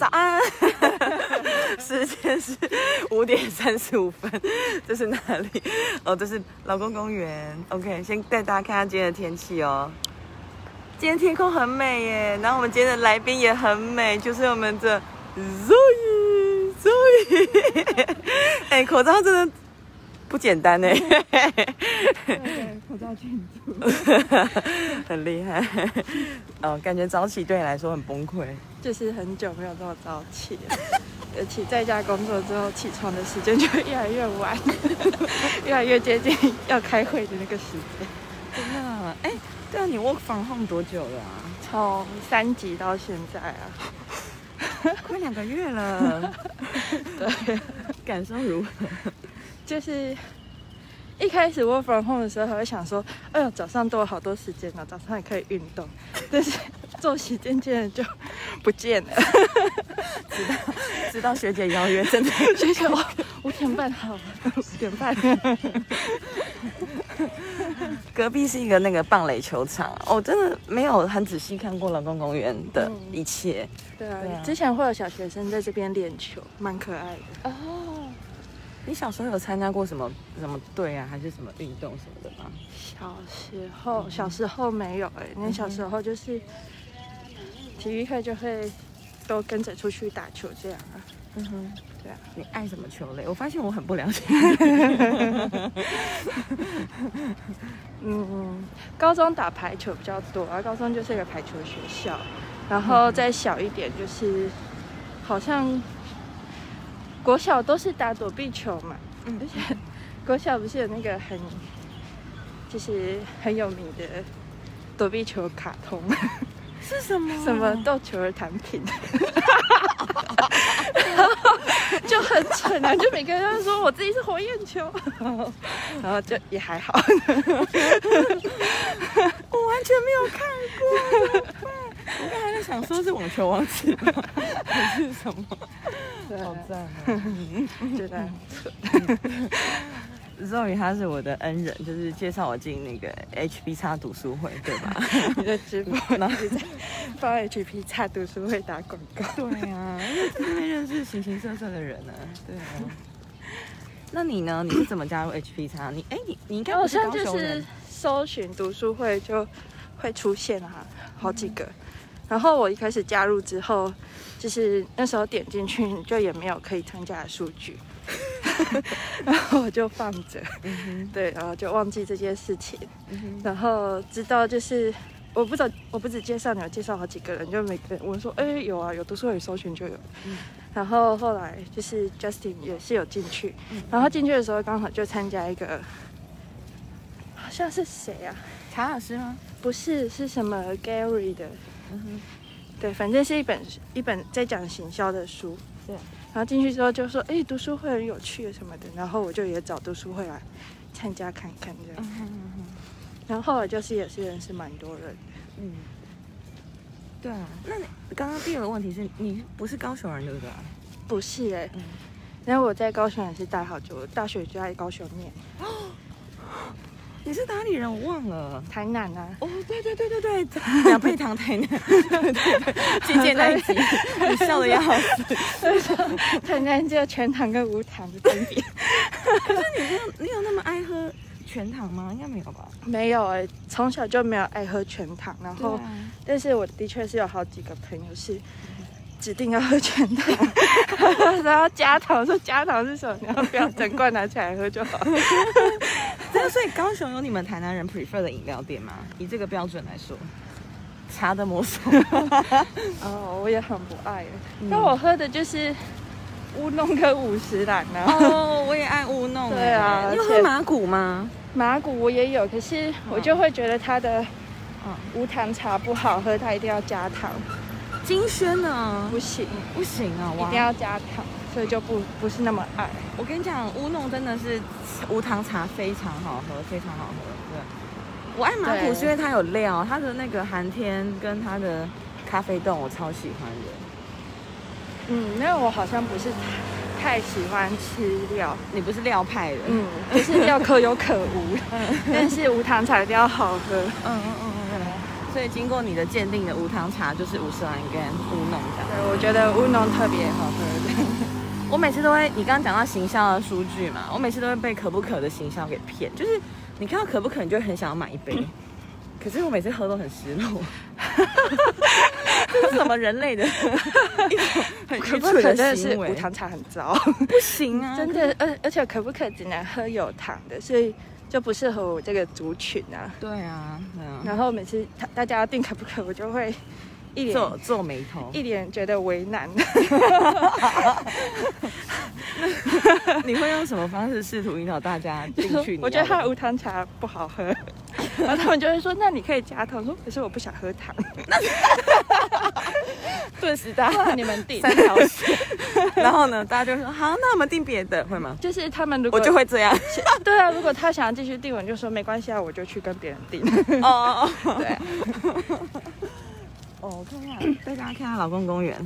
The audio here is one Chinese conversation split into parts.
早安，时间是五点三十五分，这是哪里？哦，这是老公公园。OK，先带大家看下今天的天气哦。今天天空很美耶，然后我们今天的来宾也很美，就是我们的 Zoe，Zoe。哎，口罩真的不简单哎。口罩建筑，很厉害。哦，感觉早起对你来说很崩溃。就是很久没有这么早起了，而且在家工作之后，起床的时间就越来越晚，越来越接近要开会的那个时间。真的？哎，对啊，你 work from home 多久了啊？从三级到现在啊，快两个月了。对，感受如何？就是一开始 work from home 的时候，还会想说，哎呦，早上多了好多时间呢，早上也可以运动，但是作息渐渐的就不见了。直到直到学姐邀约，真的 学姐，我五点半好，五点半。隔壁是一个那个棒垒球场，我真的没有很仔细看过劳动公园的一切。对啊，对啊之前会有小学生在这边练球，蛮可爱的。哦，你小时候有参加过什么什么队啊，还是什么运动什么的吗？小时候，小时候没有哎、那小时候就是体育课就会都跟着出去打球这样啊。嗯哼，对啊，你爱什么球类？我发现我很不了解。嗯，高中打排球比较多啊，高中就是一个排球学校，然后再小一点就是好像国小都是打躲避球嘛，嗯而且 国小不是有那个很就是很有名的躲避球卡通，是什么 什么斗球儿弹品，然 后就很蠢啊，就每个人都说我自己是火焰球，然后就也还好。我完全没有看过？我刚才在想说是网球王子吗？还是什么？好赞哦！觉得很蠢。Zoe 他是我的恩人，就是介绍我进那个 HP 叉读书会，对吧？你的直播 一直在帮 HP 差读书会打广告。对啊，因为认识形形色色的人呢、对啊。那你呢？你是怎么加入 HP 叉？你哎、你你应该好像就是搜寻读书会就会出现啊，好几个。然后我一开始加入之后，就是那时候点进去就也没有可以参加的数据，然后我就放着，对，然后就忘记这件事情。然后直到就是我不知，我不止介绍你，我介绍好几个人，就每个人我说，哎，有啊，有读书会搜寻就有。然后后来就是 Justin 也是有进去，然后进去的时候刚好就参加一个，好像是谁啊？查老师吗？不是，是什么 Gary 的？对，反正是一本一本在讲行销的书。对，然后进去之后就说，哎，读书会很有趣什么的，然后我就也找读书会来参加看看这样。然后后来就是也是认识蛮多人的。嗯，对啊。那你刚刚第二个问题是你不是高雄人对不对？不是哎、嗯然后我在高雄也是待好久，我大学就在高雄念，你是哪里人？我忘了。台南啊。哦，对对对对对，两倍糖台南，对 对对，借鉴那一集，你笑的要死。台南只有全糖跟无糖的分别。你有你有那么爱喝全糖吗？应该没有吧。没有哎、从小就没有爱喝全糖，然后、啊但是我的确是有好几个朋友是指定要喝全糖，然后加糖，说加糖是什么？然后不要整罐拿起来喝就好。所以高雄有你们台南人 prefer 的饮料店吗？以这个标准来说，茶的魔手。哦，我也很不爱，但我喝的就是乌龙跟五十兰啊。哦，我也爱乌弄。对啊你有喝马古吗？马古我也有，可是我就会觉得它的嗯无糖茶不好喝，它一定要加糖，金萱呢？不行，不行啊，哇一定！要加糖，所以就不不是那么爱。我跟你讲，乌弄真的是无糖茶非常好喝，非常好喝。对，我爱马古对是因为它有料，它的那个寒天跟它的咖啡豆我超喜欢的。嗯，因为我好像不是太喜欢吃料，你不是料派的？嗯，就是料可有可无，但是无糖茶一定要好喝。嗯嗯嗯。所以经过你的鉴定的无糖茶就是五十兰跟乌龙茶。对，我觉得乌龙特别好喝。我每次都会，你刚刚讲到行销的数据嘛，我每次都会被可不可的行销给骗，就是你看到可不可，你就会很想要买一杯，可是我每次喝都很失落。这是什么人类的 一种很愚蠢可不可真的是无？糖茶很糟，不行啊，真的，而而且可不可只能喝有糖的，所以就不适合我这个族群啊。对啊，对啊，然后每次他大家要订可不可，我就会一脸皱皱眉头。一脸觉得为难。你会用什么方式试图引导大家进去？我觉得他的无糖茶不好喝，然后他们就会说：“那你可以加糖。”我说：“可是我不想喝糖。顿时大家然你们订。三条线，然后呢，大家就会说好，那我们订别的，会吗？就是他们如果我就会这样。对啊，如果他想要继续订，我就说没关系啊，我就去跟别人订。哦哦哦，对啊，哦，我看一下，带大家看下老公公园，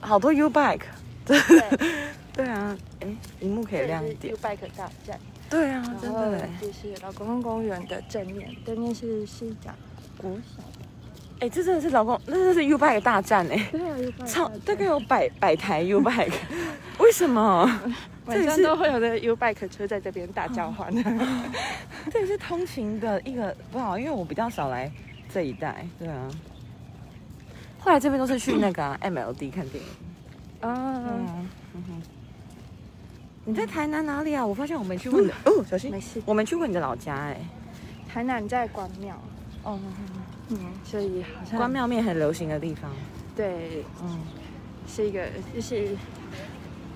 好多 U bike，对，对啊，哎，荧幕可以亮一点 U。Bike 大战，对啊，真的哎，就是老公公公园的正面，对面是市长国小。哎，这真的是老公，那真的是 U bike 大战哎，对啊，U Bike 超大大概有百百台 U bike，为什么？晚上都会有的 U Bike 车在这边大叫唤。这也是通勤的一个不好，因为我比较少来这一带，对啊。后来这边都是去那个啊、MLD 看电影。啊，嗯。你在台南哪里啊？我发现我没去过你的哦，小心没，事。我没去过你的老家哎。台南在关庙，哦，嗯，所以好像关庙面很流行的地方。对嗯，是一个就是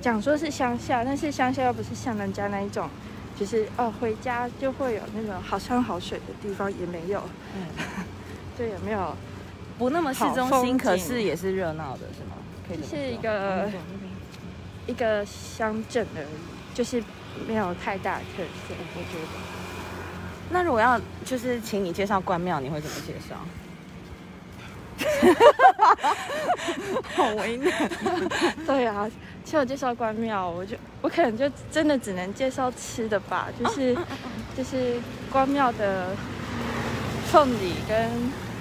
讲说是乡下，但是乡下又不是像人家那一种，就是哦回家就会有那种好山好水的地方，也没有，嗯 对，也没有，不那么市中心，可是也是热闹的，是吗？可以这是一个哦一个乡镇而已，就是没有太大的特色，我觉得。那如果要就是请你介绍关庙，你会怎么介绍？好为难。对啊，其实我介绍关庙，我就我可能就真的只能介绍吃的吧，就是、就是关庙的凤梨跟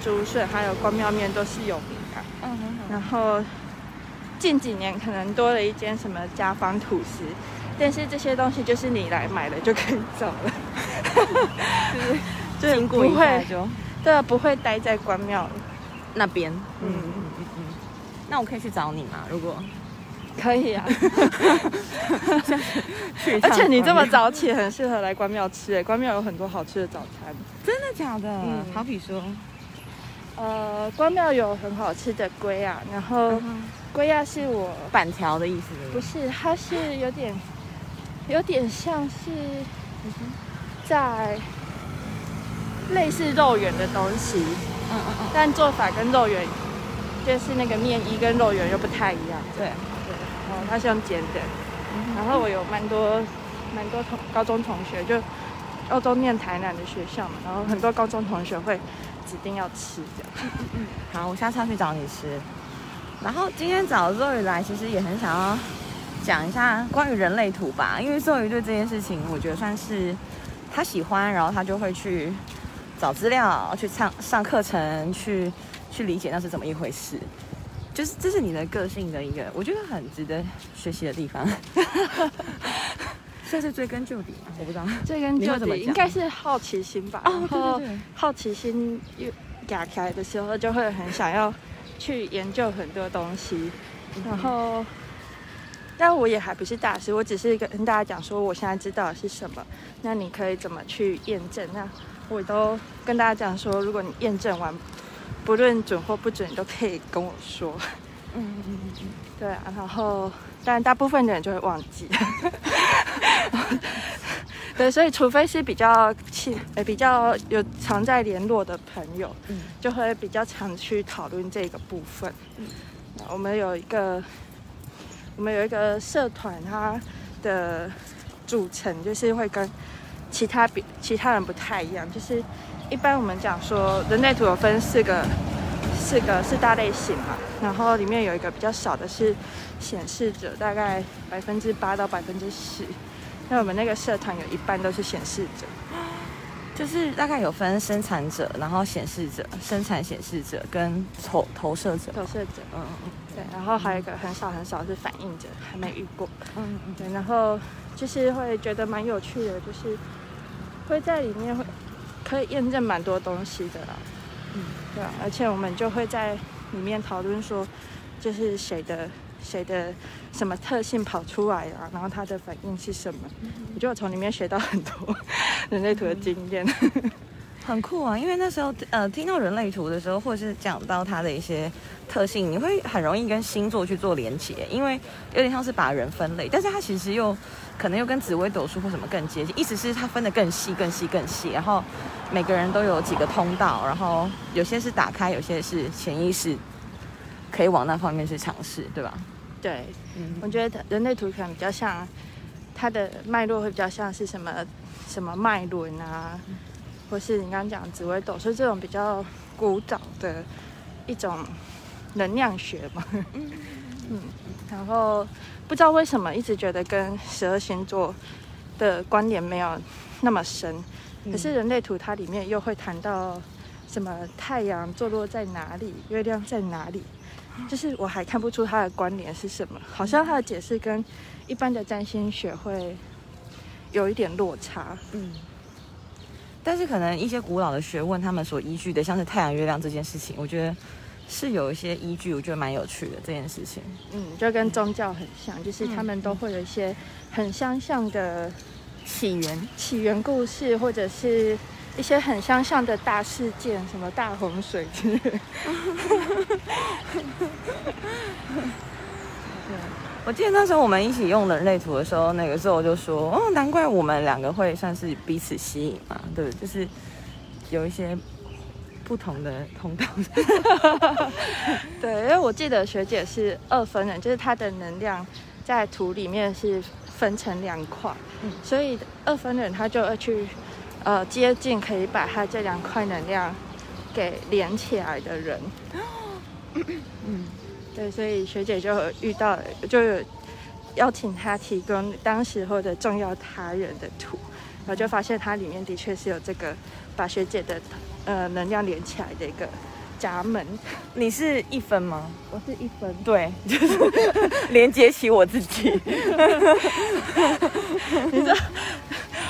竹笋还有关庙面都是有名的。嗯然后近几年可能多了一间什么家方吐司，但是这些东西就是你来买了就可以走了，就是就经过一不会下就对啊，不会待在关庙那边。嗯嗯嗯嗯嗯。那我可以去找你吗？如果可以啊，而且你这么，早起，很适合来关庙吃诶，关庙有很多好吃的早餐。真的假的？嗯好比说，呃，关庙有很好吃的龟啊，然后龟啊是我板条的意思不是，它是有点有点像是在类似肉圆的东西，嗯嗯嗯，但做法跟肉圆就是那个面衣跟肉圆又不太一样。对，对，然后它是用煎的，然后我有蛮多蛮多同高中同学，就高中念台南的学校嘛，然后很多高中同学会指定要吃这样。好，我下次要去找你吃。然后今天找 Zoe 来，其实也很想要讲一下关于人类图吧，因为 Zoe 对这件事情，我觉得算是他喜欢，然后他就会去找资料，去上上课程，去去理解那是怎么一回事。就是这是你的个性的一个，我觉得很值得学习的地方。算是追根究底吗？我不知道。这跟就你会怎么讲底应该是好奇心吧，哦然后对对对好奇心又打开的时候，就会很想要去研究很多东西，然后。但我也还不是大师，我只是跟大家讲说我现在知道的是什么，那你可以怎么去验证？那我都跟大家讲说，如果你验证完，不论准或不准，你都可以跟我说。嗯嗯嗯嗯。对啊，然后但大部分的人就会忘记。对，所以除非是比较亲呃比较有常在联络的朋友，嗯就会比较常去讨论这个部分。那我们有一个我们有一个社团，它的组成就是会跟其他比其他人不太一样，就是一般我们讲说人类图有分四个四个四大类型嘛，然后里面有一个比较少的是显示者，大概百分之八到百分之十。那我们那个社团有一半都是显示者，就是大概有分生产者，然后显示者、生产显示者跟投投射者。投射者，嗯嗯对，然后还有一个很少很少是反应者，还没遇过。嗯嗯对，然后就是会觉得蛮有趣的，就是会在里面会可以验证蛮多东西的啦。嗯对啊，而且我们就会在里面讨论说，就是谁的谁的什么特性跑出来啊，然后它的反应是什么。我觉得我从里面学到很多人类图的经验。很酷啊！因为那时候呃听到人类图的时候，或者是讲到它的一些特性，你会很容易跟星座去做连结，因为有点像是把人分类，但是它其实又可能又跟紫微斗数或什么更接近，意思是它分得更细、更细、更细，然后每个人都有几个通道，然后有些是打开，有些是潜意识可以往那方面去尝试，对吧？对，嗯。我觉得人类图可能比较像它的脉络会比较像是什么什么脉轮啊，或是你刚刚讲紫微斗数这种比较古早的一种能量学嘛。嗯，然后不知道为什么一直觉得跟十二星座的关联没有那么深，可是人类图它里面又会谈到什么太阳坐落在哪里，月亮在哪里，就是我还看不出它的关联是什么，好像它的解释跟一般的占星学会有一点落差。嗯。但是可能一些古老的学问，他们所依据的，像是太阳、月亮这件事情，我觉得是有一些依据，我觉得蛮有趣的这件事情。嗯，就跟宗教很像，就是他们都会有一些很相像的起源，起源故事，或者是一些很相像的大事件，什么大洪水之类的。我记得那时候我们一起用人类图的时候，那个时候我就说，哦，难怪我们两个会算是彼此吸引嘛，对不对？就是有一些不同的通道。对，因为我记得学姐是二分人，就是她的能量在图里面是分成两块，嗯所以二分人他就要去呃接近可以把他这两块能量给连起来的人。嗯，对，所以学姐就遇到，就有邀请他提供当时候的重要他人的图，然后就发现它里面的确是有这个把学姐的呃能量连起来的一个闸门。你是一分吗？我是一分，对，就是连接起我自己。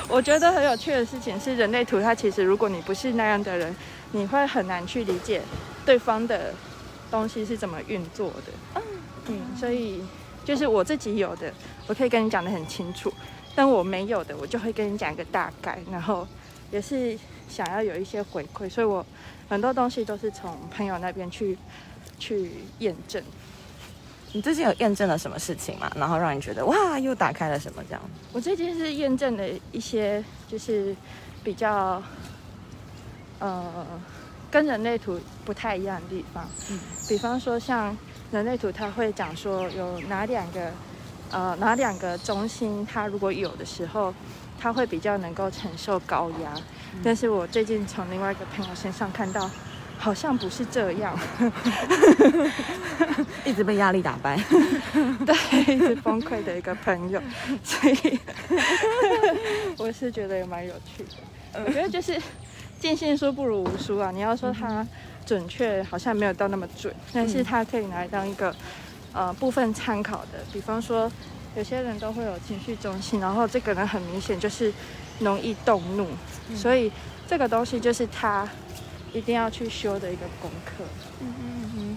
我觉得很有趣的事情是，人类图它其实如果你不是那样的人，你会很难去理解对方的东西是怎么运作的。嗯，所以就是我自己有的，我可以跟你讲得很清楚，但我没有的，我就会跟你讲一个大概，然后也是想要有一些回馈，所以我很多东西都是从朋友那边去去验证。你最近有验证了什么事情吗？然后让你觉得哇，又打开了什么这样？我最近是验证了一些，就是比较，呃，跟人类图不太一样的地方。嗯比方说像人类图，它会讲说有哪两个，呃，哪两个中心，它如果有的时候，它会比较能够承受高压。但是我最近从另外一个朋友身上看到，好像不是这样。一直被压力打败。对，一直崩溃的一个朋友，所以 我是觉得也蛮有趣的。我觉得就是尽信书不如无书啊。你要说它准确，好像没有到那么准，但是它可以拿来当一个呃部分参考的。比方说，有些人都会有情绪中心，然后这个人很明显就是容易动怒，所以这个东西就是他一定要去修的一个功课。嗯嗯嗯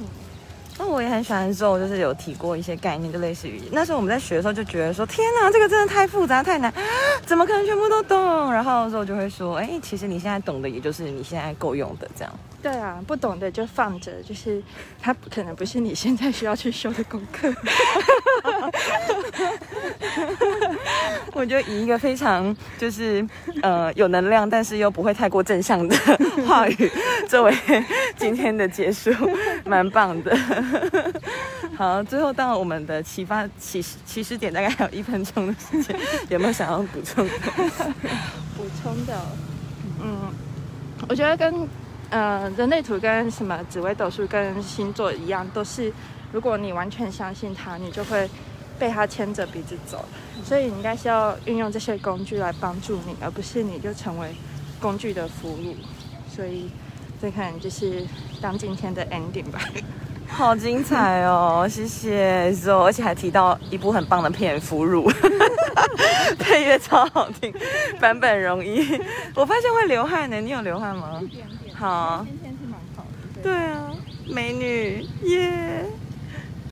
那我也很喜欢咒，就是有提过一些概念，就类似于那时候我们在学的时候就觉得说，天哪，这个真的太复杂太难，怎么可能全部都懂？然后之后就会说，哎，其实你现在懂的，也就是你现在够用的这样。对啊，不懂的就放着，就是它可能不是你现在需要去修的功课。我觉得以一个非常就是呃有能量，但是又不会太过正向的话语作为今天的结束，蛮棒的。好，最后到我们的启发起始起始点，大概还有一分钟的时间，有没有想要补充的？补充的，嗯，我觉得跟呃人类图跟什么紫微斗数跟星座一样，都是如果你完全相信它，你就会被他牵着鼻子走。所以你应该是要运用这些工具来帮助你，而不是你就成为工具的俘虏，所以这可能就是当今天的 ending 吧。好精彩哦！谢谢 Zo，而且还提到一部很棒的片《俘虏》，配乐超好听，版本容易。我发现会流汗呢，你有流汗吗？一点点。好，今天天气蛮好的。对啊，美女耶！